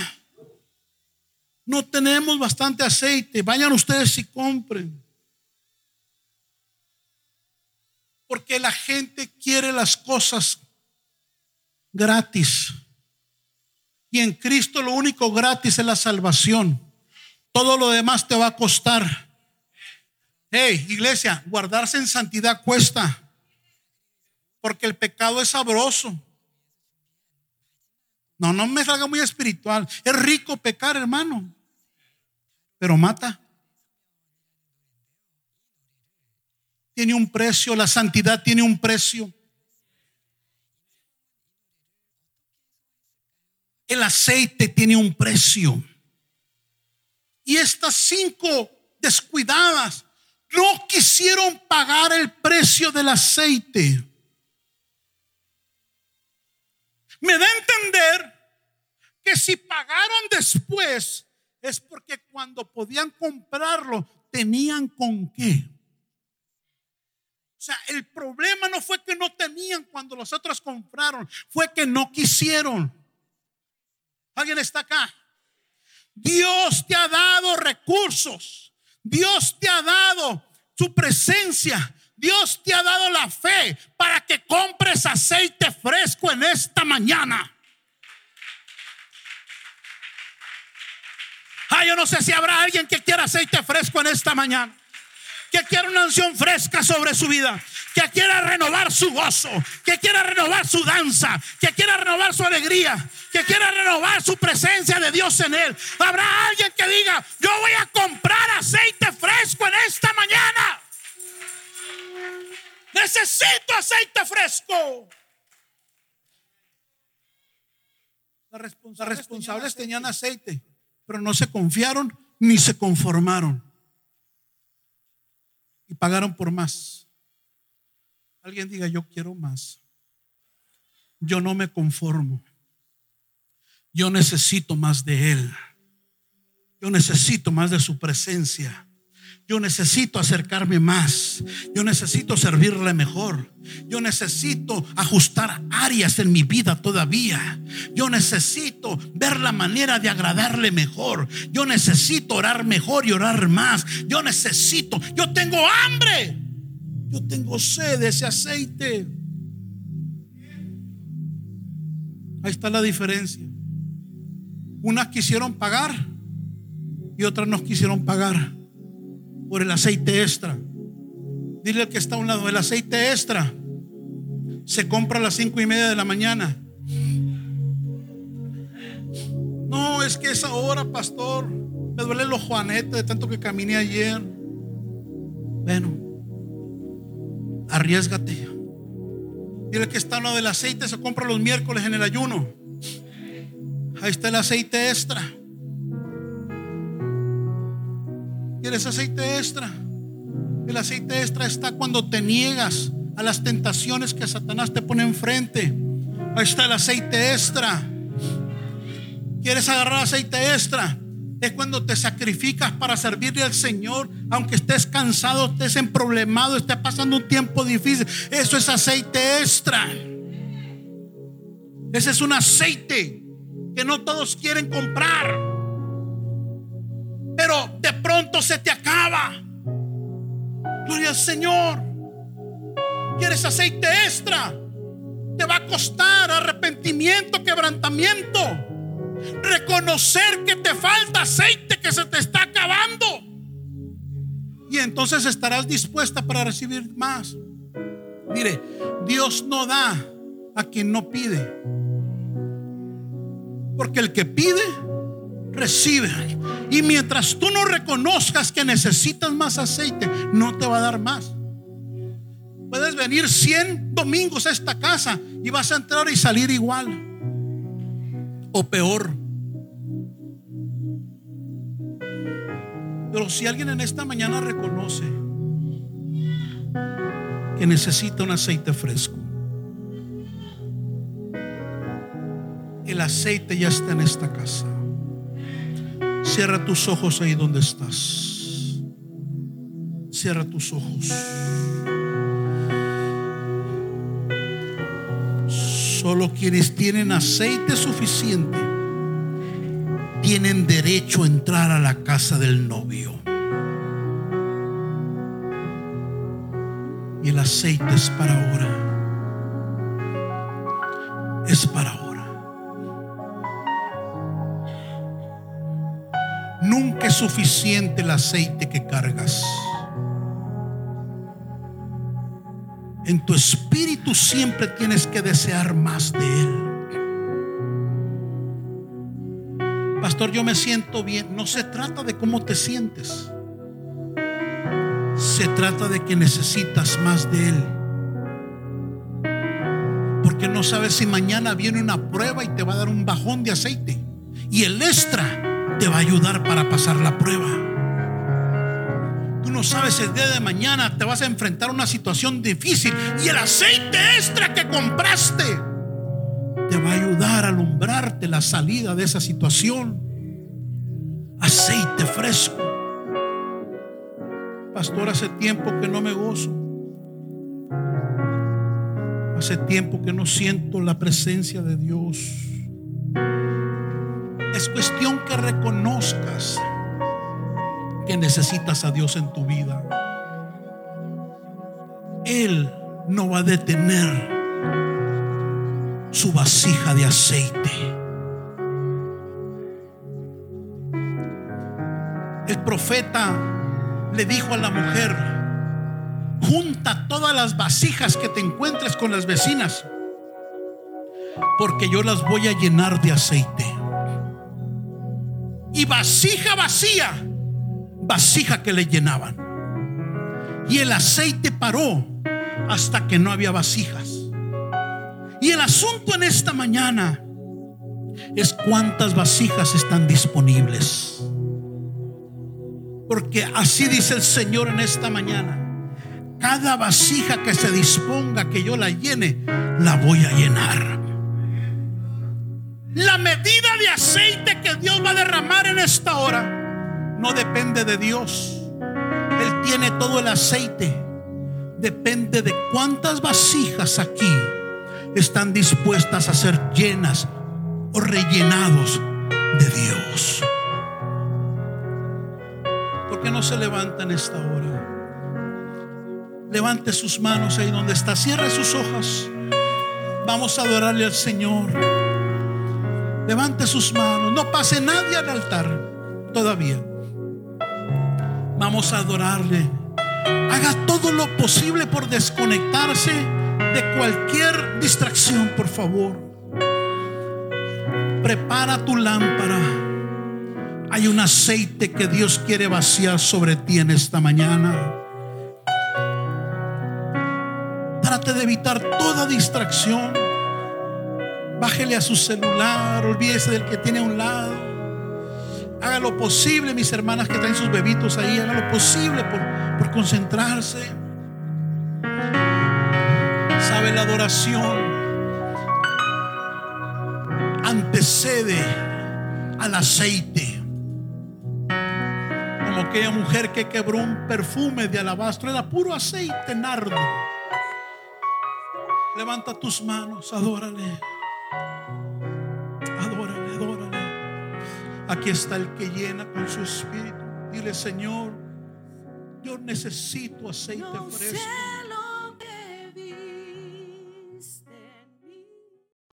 A: No tenemos bastante aceite. Vayan ustedes y compren. Porque la gente quiere las cosas gratis. Y en Cristo lo único gratis es la salvación. Todo lo demás te va a costar. Hey, iglesia, guardarse en santidad cuesta. Porque el pecado es sabroso. No, no me salga muy espiritual. Es rico pecar, hermano, pero mata. Tiene un precio, la santidad tiene un precio. El aceite tiene un precio. Y estas cinco descuidadas no quisieron pagar el precio del aceite. Me da a entender que si pagaron después es porque cuando podían comprarlo tenían con qué. O sea, el problema no fue que no tenían cuando los otros compraron, fue que no quisieron. ¿Alguien está acá? Dios te ha dado recursos. Dios te ha dado su presencia. Dios te ha dado la fe para que compres aceite fresco en esta mañana. Ah, yo no sé si habrá alguien que quiera aceite fresco en esta mañana. Que quiera una unción fresca sobre su vida. Que quiera renovar su gozo. Que quiera renovar su danza. Que quiera renovar su alegría. Que quiera renovar su presencia de Dios en él. Habrá alguien que diga, yo voy a comprar aceite fresco en esta mañana. Necesito aceite fresco. Las responsables, tenían aceite, pero no se confiaron ni se conformaron. Y pagaron por más. Alguien diga, yo quiero más. Yo no me conformo. Yo necesito más de Él. Yo necesito más de su presencia. Yo necesito acercarme más. Yo necesito servirle mejor. Yo necesito ajustar áreas en mi vida todavía. Yo necesito ver la manera de agradarle mejor. Yo necesito orar mejor y orar más. Yo necesito, yo tengo hambre. Yo tengo sed de ese aceite. Ahí está la diferencia. Unas quisieron pagar y otras no quisieron pagar por el aceite extra. Dile al que está a un lado, el aceite extra se compra a las cinco y media de la mañana. No, es que esa hora, pastor, me duele los juanetes de tanto que caminé ayer. Bueno, arriesgate. Dile que está lo del aceite, se compra los miércoles en el ayuno. Ahí está el aceite extra. ¿Quieres aceite extra? El aceite extra está cuando te niegas a las tentaciones que Satanás te pone enfrente. Ahí está el aceite extra. ¿Quieres agarrar aceite extra? Es cuando te sacrificas para servirle al Señor, aunque estés cansado, estés emproblemado, estés pasando un tiempo difícil. Eso es aceite extra. Ese es un aceite que no todos quieren comprar. Pero de pronto se te acaba. Gloria al Señor. ¿Quieres aceite extra? Te va a costar arrepentimiento, quebrantamiento. Reconocer que te falta aceite, que se te está acabando. Y entonces estarás dispuesta para recibir más. Mire, Dios no da a quien no pide. Porque el que pide, recibe. Y mientras tú no reconozcas que necesitas más aceite, no te va a dar más. Puedes venir 100 domingos a esta casa y vas a entrar y salir igual. O peor. Pero si alguien en esta mañana reconoce que necesita un aceite fresco, el aceite ya está en esta casa. Cierra tus ojos ahí donde estás. Cierra tus ojos. Solo quienes tienen aceite suficiente tienen derecho a entrar a la casa del novio. Y el aceite es para ahora. Es para ahora. Suficiente el aceite que cargas. En tu espíritu siempre tienes que desear más de Él. Pastor, yo me siento bien. No se trata de cómo te sientes. Se trata de que necesitas más de Él. Porque no sabes si mañana viene una prueba y te va a dar un bajón de aceite. Y el extra te va a ayudar para pasar la prueba no sabes el día de mañana te vas a enfrentar a una situación difícil y el aceite extra que compraste te va a ayudar a alumbrarte la salida de esa situación. Aceite fresco. Pastor, hace tiempo que no me gozo. Hace tiempo que no siento la presencia de Dios. Es cuestión que reconozcas que necesitas a Dios en tu vida. Él no va a detener su vasija de aceite. El profeta le dijo a la mujer, junta todas las vasijas que te encuentres con las vecinas, porque yo las voy a llenar de aceite. Y vasija vacía vasija que le llenaban. Y el aceite paró hasta que no había vasijas. Y el asunto en esta mañana es cuántas vasijas están disponibles. Porque así dice el Señor en esta mañana. Cada vasija que se disponga que yo la llene, la voy a llenar. La medida de aceite que Dios va a derramar en esta hora no depende de Dios. Él tiene todo el aceite. Depende de cuántas vasijas aquí están dispuestas a ser llenas o rellenados de Dios. ¿Por qué no se levantan esta hora? Levante sus manos ahí donde está. Cierre sus ojos. Vamos a adorarle al Señor. Levante sus manos. No pase nadie al altar todavía. Vamos a adorarle. Haga todo lo posible por desconectarse de cualquier distracción, por favor. Prepara tu lámpara. Hay un aceite que Dios quiere vaciar sobre ti en esta mañana. Trate de evitar toda distracción. Bájele a su celular, olvídese del que tiene a un lado. Haga lo posible, mis hermanas que traen sus bebitos ahí, haga lo posible por, por concentrarse. Sabe la adoración antecede al aceite. Como aquella mujer que quebró un perfume de alabastro, era puro aceite nardo. Levanta tus manos, adórale. Adórale, Aquí está el que llena con su espíritu. Dile, Señor, yo necesito aceite fresco.